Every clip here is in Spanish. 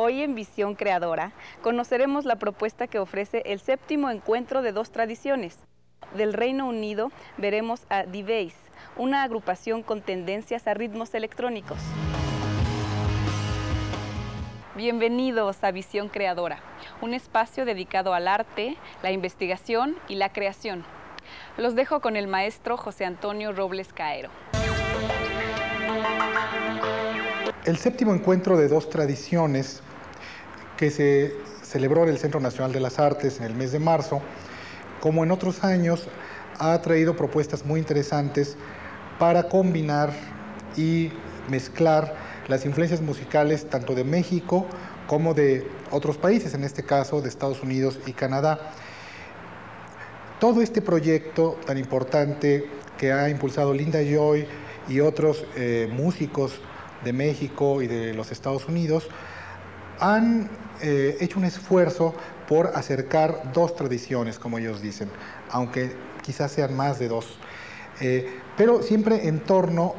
Hoy en Visión Creadora conoceremos la propuesta que ofrece el séptimo encuentro de dos tradiciones. Del Reino Unido veremos a D-Bass, una agrupación con tendencias a ritmos electrónicos. Bienvenidos a Visión Creadora, un espacio dedicado al arte, la investigación y la creación. Los dejo con el maestro José Antonio Robles Caero. El séptimo encuentro de dos tradiciones que se celebró en el Centro Nacional de las Artes en el mes de marzo, como en otros años, ha traído propuestas muy interesantes para combinar y mezclar las influencias musicales tanto de México como de otros países, en este caso de Estados Unidos y Canadá. Todo este proyecto tan importante que ha impulsado Linda Joy y otros eh, músicos de México y de los Estados Unidos han eh, hecho un esfuerzo por acercar dos tradiciones, como ellos dicen, aunque quizás sean más de dos, eh, pero siempre en torno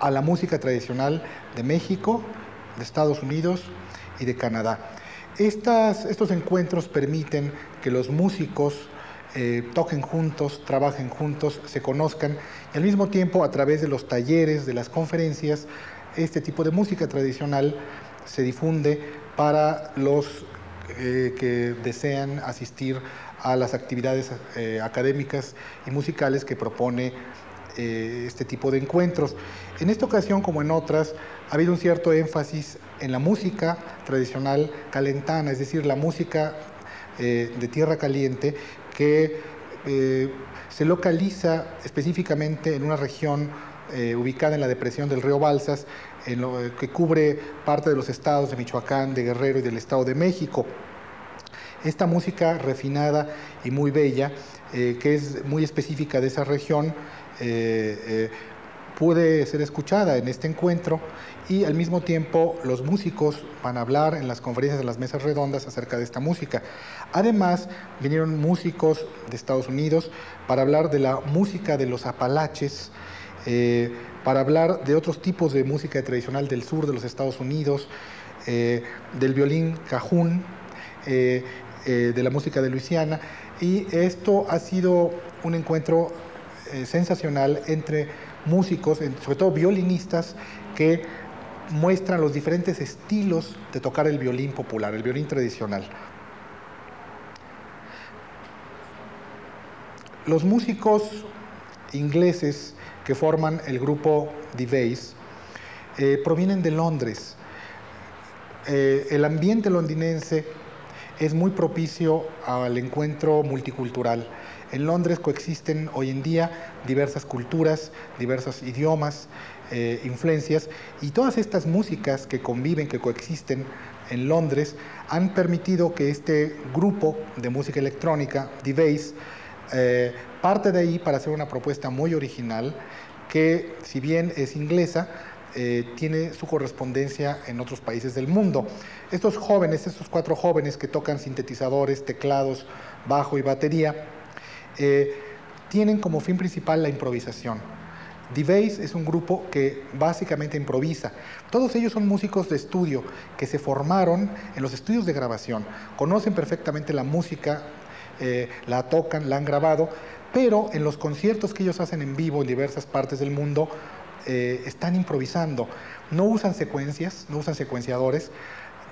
a la música tradicional de México, de Estados Unidos y de Canadá. estos encuentros permiten que los músicos eh, toquen juntos, trabajen juntos, se conozcan y al mismo tiempo a través de los talleres, de las conferencias, este tipo de música tradicional se difunde para los eh, que desean asistir a las actividades eh, académicas y musicales que propone eh, este tipo de encuentros. En esta ocasión, como en otras, ha habido un cierto énfasis en la música tradicional calentana, es decir, la música de tierra caliente que se localiza específicamente en una región ubicada en la depresión del río Balsas, que cubre parte de los estados de Michoacán, de Guerrero y del Estado de México. Esta música refinada y muy bella, eh, que es muy específica de esa región, eh, puede ser escuchada en este encuentro y al mismo tiempo los músicos van a hablar en las conferencias de las mesas redondas acerca de esta música. Además, vinieron músicos de Estados Unidos para hablar de la música de los apalaches, eh, para hablar de otros tipos de música tradicional del sur de los Estados Unidos, eh, del violín cajún, eh, de la música de Luisiana. Y esto ha sido un encuentro sensacional entre músicos, sobre todo violinistas, que muestran los diferentes estilos de tocar el violín popular, el violín tradicional. Los músicos ingleses que forman el grupo The eh, provienen de Londres. Eh, el ambiente londinense es muy propicio al encuentro multicultural. En Londres coexisten hoy en día diversas culturas, diversos idiomas, eh, influencias, y todas estas músicas que conviven, que coexisten en Londres, han permitido que este grupo de música electrónica, The eh, parte de ahí para hacer una propuesta muy original que, si bien es inglesa, eh, tiene su correspondencia en otros países del mundo. Estos jóvenes, estos cuatro jóvenes que tocan sintetizadores, teclados, bajo y batería, eh, tienen como fin principal la improvisación. The es un grupo que básicamente improvisa. Todos ellos son músicos de estudio que se formaron en los estudios de grabación, conocen perfectamente la música eh, la tocan, la han grabado, pero en los conciertos que ellos hacen en vivo en diversas partes del mundo, eh, están improvisando. No usan secuencias, no usan secuenciadores,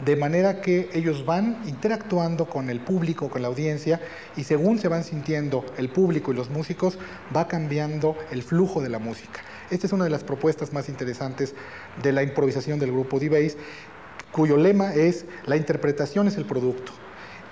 de manera que ellos van interactuando con el público, con la audiencia, y según se van sintiendo el público y los músicos, va cambiando el flujo de la música. Esta es una de las propuestas más interesantes de la improvisación del grupo D-Bass, cuyo lema es la interpretación es el producto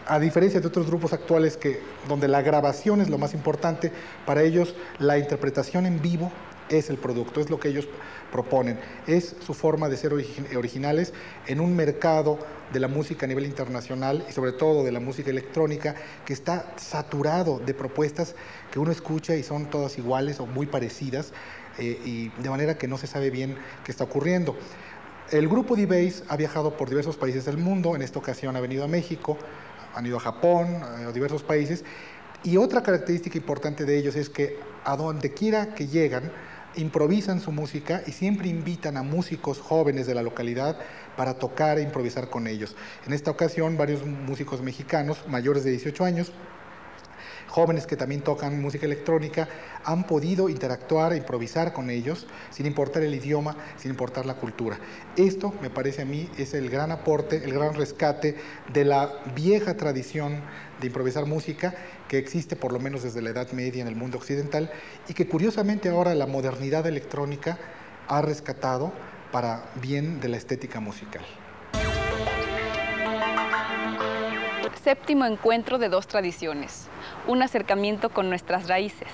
a diferencia de otros grupos actuales que, donde la grabación es lo más importante, para ellos la interpretación en vivo es el producto, es lo que ellos proponen, es su forma de ser originales en un mercado de la música a nivel internacional y sobre todo de la música electrónica que está saturado de propuestas que uno escucha y son todas iguales o muy parecidas eh, y de manera que no se sabe bien qué está ocurriendo. El grupo D-Base ha viajado por diversos países del mundo, en esta ocasión ha venido a México, han ido a Japón, a diversos países, y otra característica importante de ellos es que a donde quiera que llegan, improvisan su música y siempre invitan a músicos jóvenes de la localidad para tocar e improvisar con ellos. En esta ocasión, varios músicos mexicanos mayores de 18 años jóvenes que también tocan música electrónica han podido interactuar e improvisar con ellos sin importar el idioma, sin importar la cultura. Esto, me parece a mí, es el gran aporte, el gran rescate de la vieja tradición de improvisar música que existe por lo menos desde la Edad Media en el mundo occidental y que curiosamente ahora la modernidad electrónica ha rescatado para bien de la estética musical. Séptimo encuentro de dos tradiciones, un acercamiento con nuestras raíces.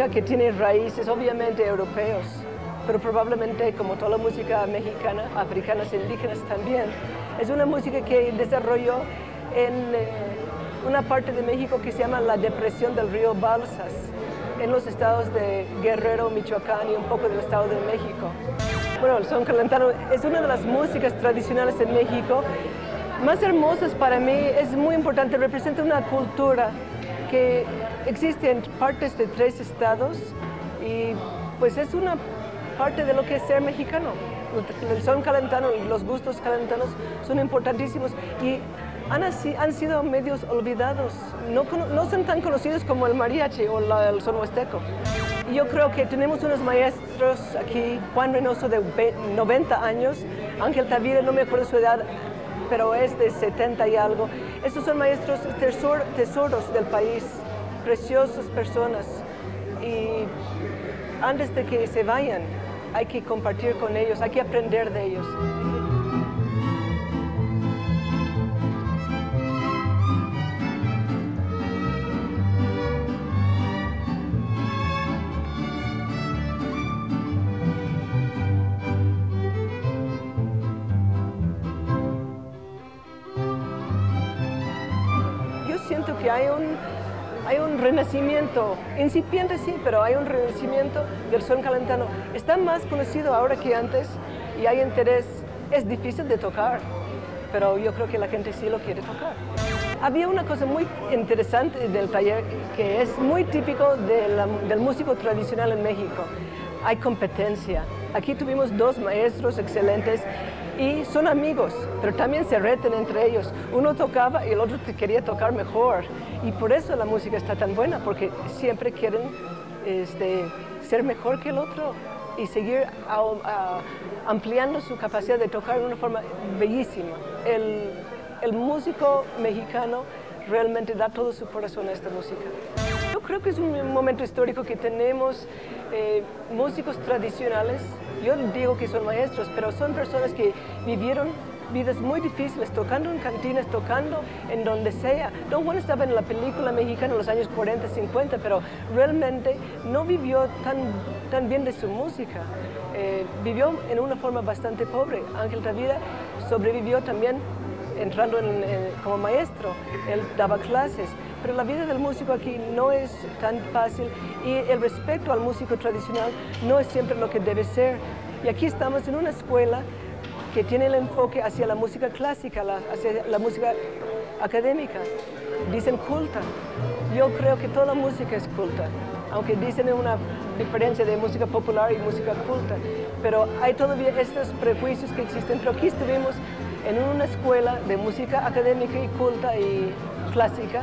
Música que tiene raíces obviamente europeos, pero probablemente como toda la música mexicana, africanas e indígenas también, es una música que desarrolló en eh, una parte de México que se llama la depresión del río Balsas, en los estados de Guerrero, Michoacán y un poco del estado de México. Bueno, el son calentano es una de las músicas tradicionales en México más hermosas para mí, es muy importante, representa una cultura que existe en partes de tres estados y pues es una parte de lo que es ser mexicano. El son calentano y los gustos calentanos son importantísimos y han, han sido medios olvidados, no, no, son tan conocidos como el mariachi o el son huasteco. Yo creo que tenemos unos maestros aquí, Juan Reynoso de 90 años, Ángel Tavira, no me acuerdo su edad, pero es de 70 y algo. Estos son maestros tesoros del país, preciosas personas. Y antes de que se vayan, hay que compartir con ellos, hay que aprender de ellos. Renacimiento, incipiente sí, pero hay un renacimiento del son calentano. Está más conocido ahora que antes y hay interés. Es difícil de tocar, pero yo creo que la gente sí lo quiere tocar. Había una cosa muy interesante del taller que es muy típico del músico tradicional en México. Hay competencia. Aquí tuvimos dos maestros excelentes y son amigos, pero también se reten entre ellos. Uno tocaba y el otro quería tocar mejor. Y por eso la música está tan buena, porque siempre quieren este, ser mejor que el otro y seguir ampliando su capacidad de tocar de una forma bellísima. El, el músico mexicano realmente da todo su corazón a esta música. Creo que es un momento histórico que tenemos eh, músicos tradicionales, yo digo que son maestros, pero son personas que vivieron vidas muy difíciles, tocando en cantinas, tocando en donde sea. Don Juan estaba en la película mexicana en los años 40, 50, pero realmente no vivió tan, tan bien de su música. Eh, vivió en una forma bastante pobre. Ángel Tavira sobrevivió también entrando como maestro. Él daba clases pero la vida del músico aquí no es tan fácil y el respeto al músico tradicional no es siempre lo que debe ser. Y aquí estamos en una escuela que tiene el enfoque hacia la música clásica, hacia la música académica. Dicen culta. Yo creo que toda música es culta, aunque dicen una diferencia de música popular y música culta. Pero hay todavía estos prejuicios que existen. Pero aquí estuvimos en una escuela de música académica y culta y clásica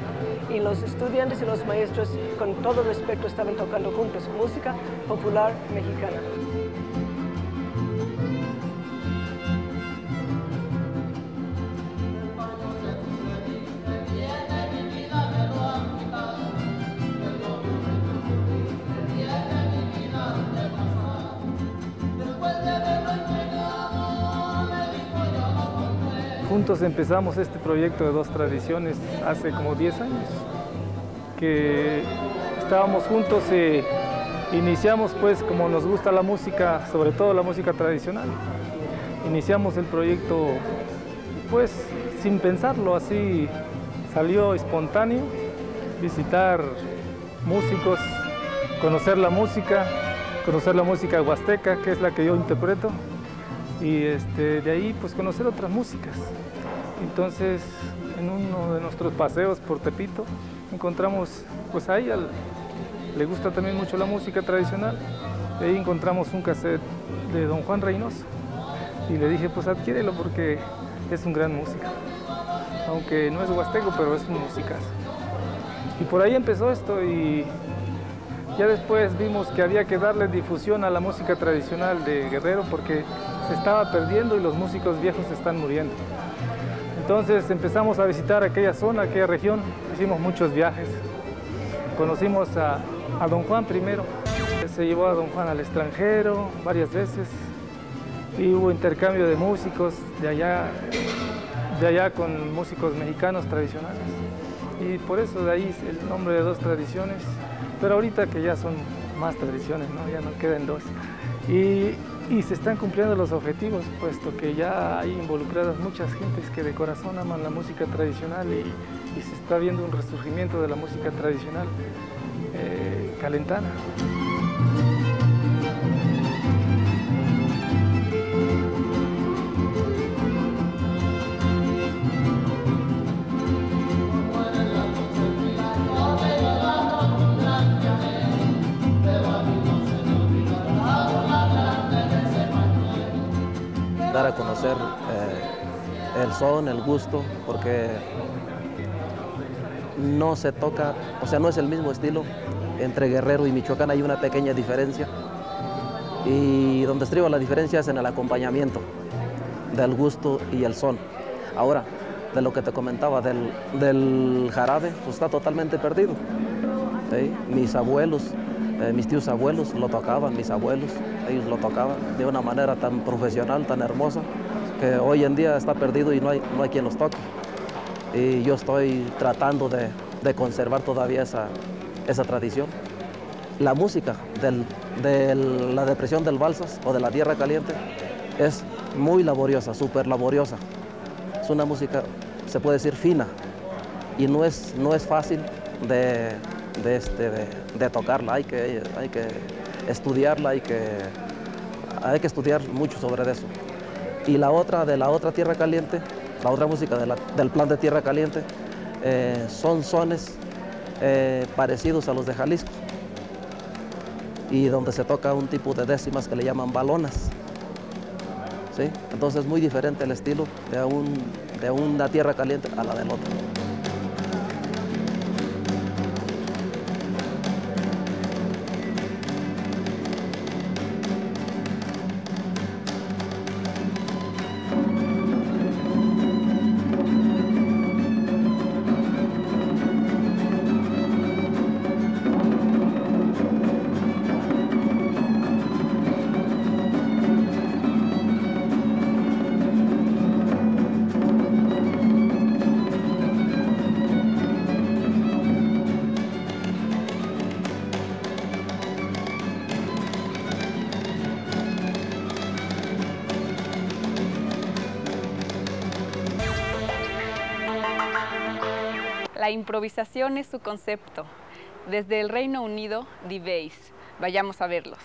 y los estudiantes y los maestros con todo respeto estaban tocando juntos música popular mexicana. Juntos empezamos este proyecto de dos tradiciones hace como 10 años, que estábamos juntos y iniciamos pues como nos gusta la música, sobre todo la música tradicional. Iniciamos el proyecto pues sin pensarlo, así salió espontáneo, visitar músicos, conocer la música, conocer la música huasteca, que es la que yo interpreto, y este, de ahí pues conocer otras músicas. Entonces, en uno de nuestros paseos por Tepito, encontramos, pues a ella le gusta también mucho la música tradicional, de ahí encontramos un cassette de don Juan Reynoso, y le dije, pues adquiérelo porque es un gran músico, aunque no es huasteco, pero es un musicazo. Y por ahí empezó esto y ya después vimos que había que darle difusión a la música tradicional de Guerrero porque se estaba perdiendo y los músicos viejos están muriendo. Entonces empezamos a visitar aquella zona, aquella región, hicimos muchos viajes. Conocimos a, don Juan primero, se llevó a don Juan al extranjero varias veces y hubo intercambio de músicos de allá, de allá con músicos mexicanos tradicionales. Y por eso de ahí el nombre de dos tradiciones, pero ahorita que ya son más tradiciones, ya no quedan dos. Y y se están cumpliendo los objetivos, puesto que ya hay involucradas muchas gentes que de corazón aman la música tradicional y, se está viendo un resurgimiento de la música tradicional eh, calentana. A conocer eh, el son, el gusto, porque no se toca, o sea, no es el mismo estilo. Entre Guerrero y Michoacán hay una pequeña diferencia. Y donde estriba la diferencia es en el acompañamiento del gusto y el son. Ahora, de lo que te comentaba del, jarabe, pues está totalmente perdido. Mis abuelos, eh, mis tíos abuelos lo tocaban, mis abuelos, ellos lo tocaban de una manera tan profesional, tan hermosa, que hoy en día está perdido y no hay, no hay quien los toque. Y yo estoy tratando de, conservar todavía esa, esa, tradición. La música de la depresión del Balsas o de la Tierra Caliente es muy laboriosa, súper laboriosa. Es una música, se puede decir, fina y no es, no es fácil de, de, este, de, tocarla, hay que, hay que estudiarla, hay que, hay que estudiar mucho sobre eso. Y la otra, de la otra Tierra Caliente, la otra música del plan de Tierra Caliente, eh, son sones eh, parecidos a los de Jalisco y donde se toca un tipo de décimas que le llaman balonas. ¿Sí? Entonces es muy diferente el estilo de, un, de una tierra caliente a la del otro. La improvisación es su concepto. Desde el Reino Unido, The Vayamos a verlos.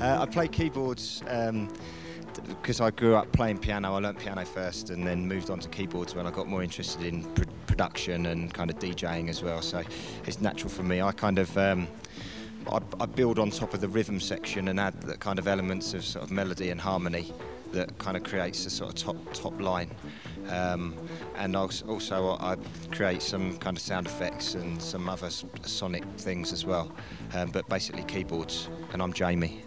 Uh, I play keyboards um, because I grew up playing piano, I learnt piano first and then moved on to keyboards when I got more interested in pr- production and kind of DJing as well. So it's natural for me. I kind of um, I, I, build on top of the rhythm section and add the kind of elements of sort of melody and harmony that kind of creates a sort of top top line. Um, and also I create some kind of sound effects and some other sonic things as well. Um, but basically keyboards, and I'm Jamie.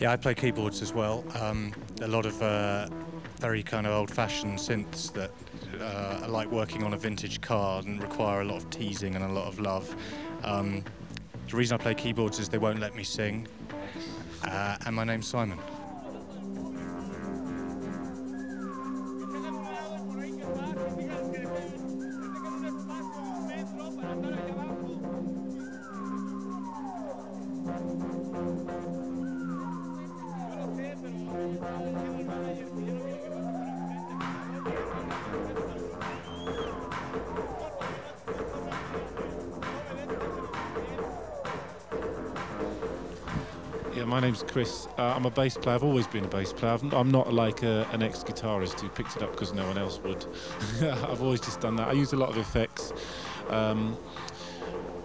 Yeah, I play keyboards as well. Um, a lot of uh, very kind of old-fashioned synths that uh, are like working on a vintage car and require a lot of teasing and a lot of love. Um, the reason I play keyboards is they won't let me sing. Uh, and my name's Simon. Chris. Uh, I'm a bass player. I've always been a bass player. i am not like a, an ex-guitarist who picked it up because no one else would. I've always just done that. I use a lot of effects. Um,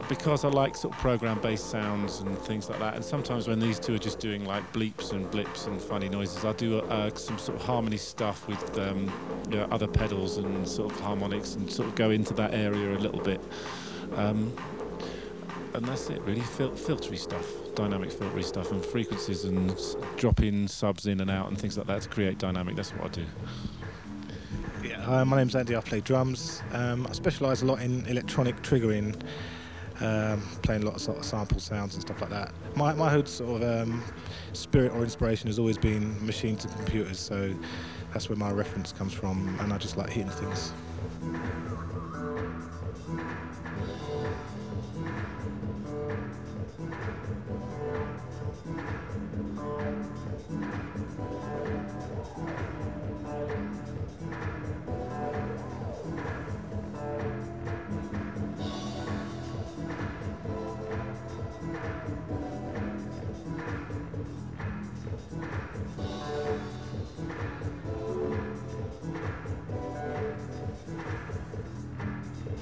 because I like sort of program-based sounds and things like that, and sometimes when these two are just doing like bleeps and blips and funny noises, I do uh, some sort of harmony stuff with um, you know, other pedals and sort of harmonics and sort of go into that area a little bit. Um, and that's it really, Fil- filtery stuff dynamic filtery stuff and frequencies and dropping subs in and out and things like that to create dynamic. That's what I do. Yeah, uh, my name's Andy. I play drums. Um, I specialise a lot in electronic triggering, um, playing a lot of sort of sample sounds and stuff like that. My my whole sort of um, spirit or inspiration has always been machines and computers, so that's where my reference comes from, and I just like hitting things.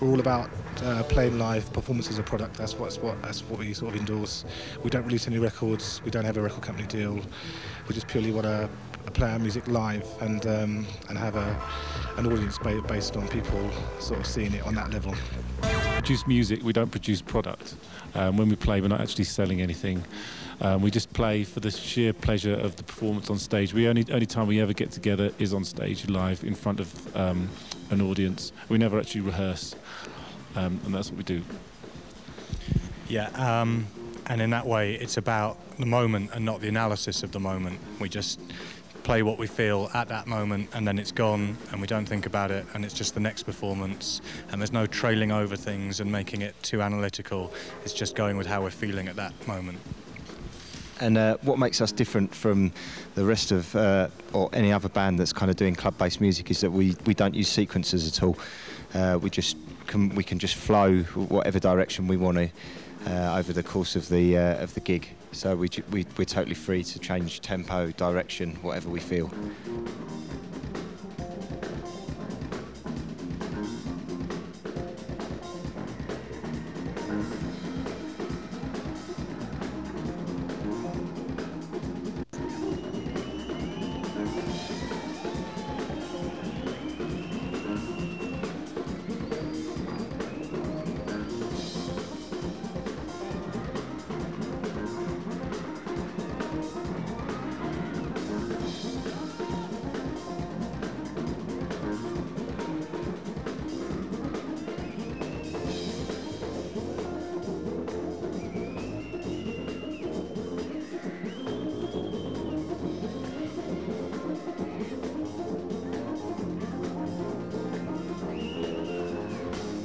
We're all about uh, playing live, performance as a product. That's what's what that's what we sort of endorse. We don't release any records. We don't have a record company deal. We just purely want to play our music live and um, and have a an audience based on people sort of seeing it on that level. Produce music. We don't produce product. Um, when we play, we're not actually selling anything. Um, we just play for the sheer pleasure of the performance on stage. We only only time we ever get together is on stage live in front of um, an audience. We never actually rehearse, um, and that's what we do. Yeah, um, and in that way, it's about the moment and not the analysis of the moment. We just play what we feel at that moment and then it's gone and we don't think about it and it's just the next performance and there's no trailing over things and making it too analytical it's just going with how we're feeling at that moment and uh, what makes us different from the rest of uh, or any other band that's kind of doing club-based music is that we, we don't use sequences at all. Uh, we just can, we can just flow whatever direction we want to uh, over the course of the uh, of the gig. So we, we we're totally free to change tempo, direction, whatever we feel.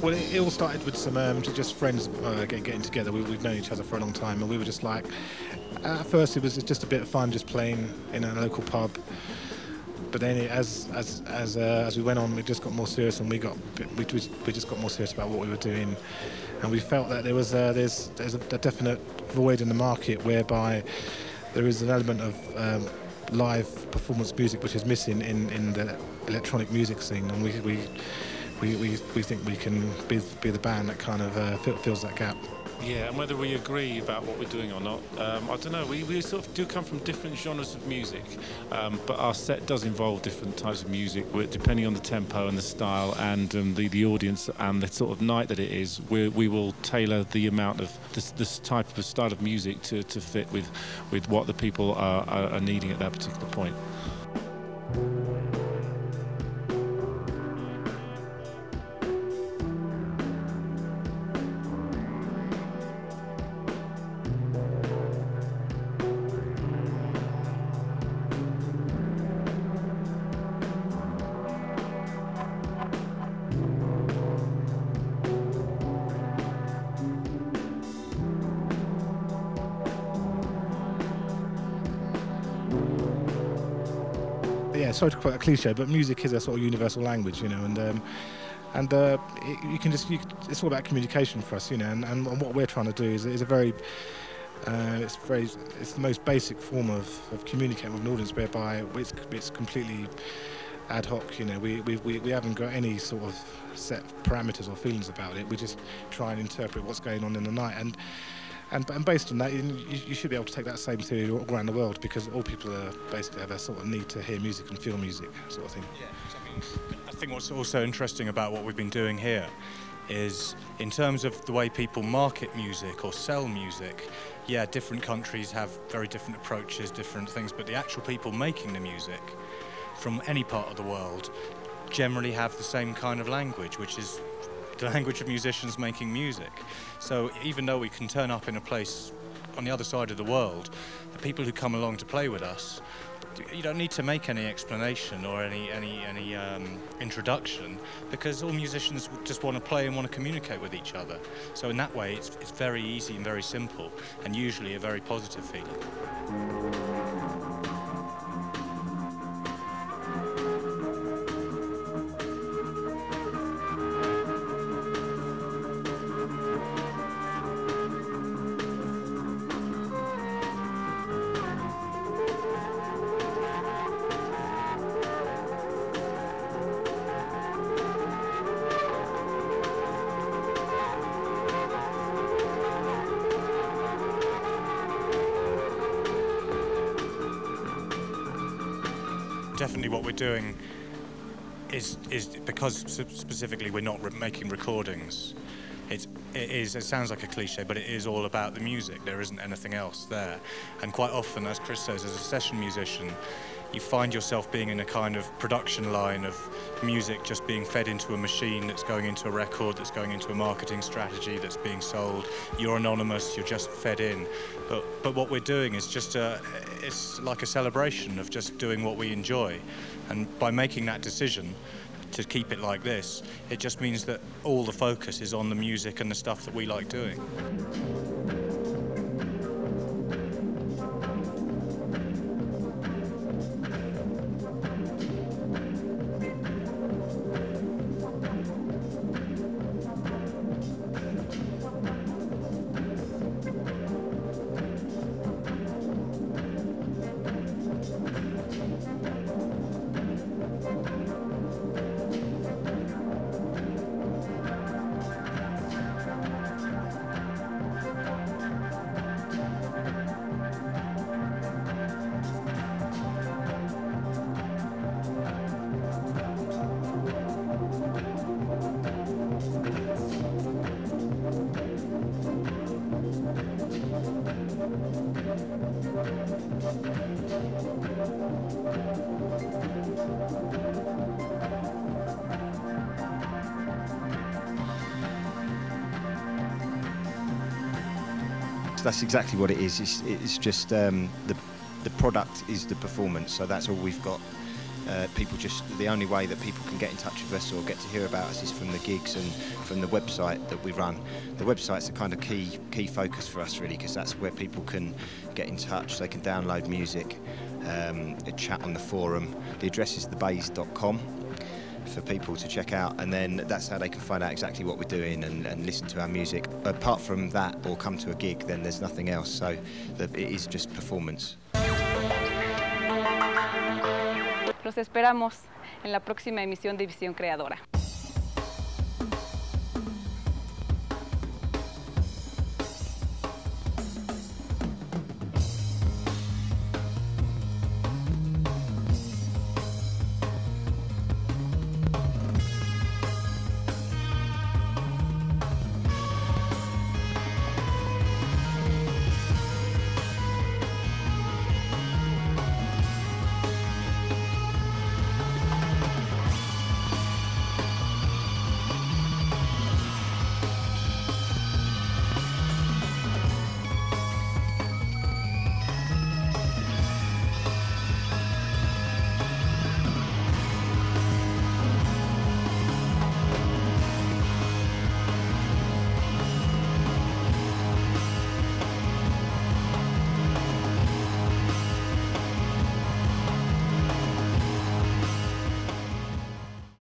Well, it, it, all started with some um, just friends uh, getting, together. We, have known each other for a long time, and we were just like, at first it was just a bit of fun, just playing in a local pub. But then, it, as as as uh, as we went on, we just got more serious, and we got we, we just got more serious about what we were doing, and we felt that there was uh, there's there's a, a, definite void in the market whereby there is an element of um, live performance music which is missing in, in the electronic music scene, and we we, we, we, we think we can be, be the band that kind of uh, fills that gap. Yeah, and whether we agree about what we're doing or not, um, I don't know. We, we sort of do come from different genres of music, um, but our set does involve different types of music, depending on the tempo and the style and um, the, the audience and the sort of night that it is. We, we will tailor the amount of this, this type of style of music to, to fit with, with what the people are, are, are needing at that particular point. Sorry to quote a cliche, but music is a sort of universal language, you know, and um, and uh, it, you can just you, it's all about communication for us, you know, and, and what we're trying to do is, is a very uh, it's very it's the most basic form of, of communicating with an audience, whereby it's it's completely ad hoc. You know, we, we, we, we haven't got any sort of set parameters or feelings about it. We just try and interpret what's going on in the night and and, and based on that, you, you, should be able to take that same theory around the world because all people are basically have a sort of need to hear music and feel music, sort of thing. Yeah, I think what's also interesting about what we've been doing here is in terms of the way people market music or sell music, yeah, different countries have very different approaches, different things, but the actual people making the music from any part of the world generally have the same kind of language, which is the language of musicians making music. So even though we can turn up in a place on the other side of the world, the people who come along to play with us, you don't need to make any explanation or any any any um, introduction because all musicians just want to play and want to communicate with each other. So in that way, it's it's very easy and very simple, and usually a very positive feeling. Is because specifically we're not re- making recordings. It is. It sounds like a cliche, but it is all about the music. There isn't anything else there. And quite often, as Chris says, as a session musician, you find yourself being in a kind of production line of music just being fed into a machine that's going into a record, that's going into a marketing strategy, that's being sold. You're anonymous, you're just fed in. But, but what we're doing is just a, it's like a celebration of just doing what we enjoy. And by making that decision, to keep it like this, it just means that all the focus is on the music and the stuff that we like doing. That's exactly what it is. It's, it's just um, the the product is the performance. So that's all we've got. Uh, people just the only way that people can get in touch with us or get to hear about us is from the gigs and from the website that we run. The website's a kind of key key focus for us really because that's where people can get in touch. They can download music, um, chat on the forum. The address is thebays.com for people to check out, and then that's how they can find out exactly what we're doing and, and listen to our music. Apart from that, or come to a gig, then there's nothing else. So it is just performance. Los esperamos en la próxima emisión de Visión Creadora.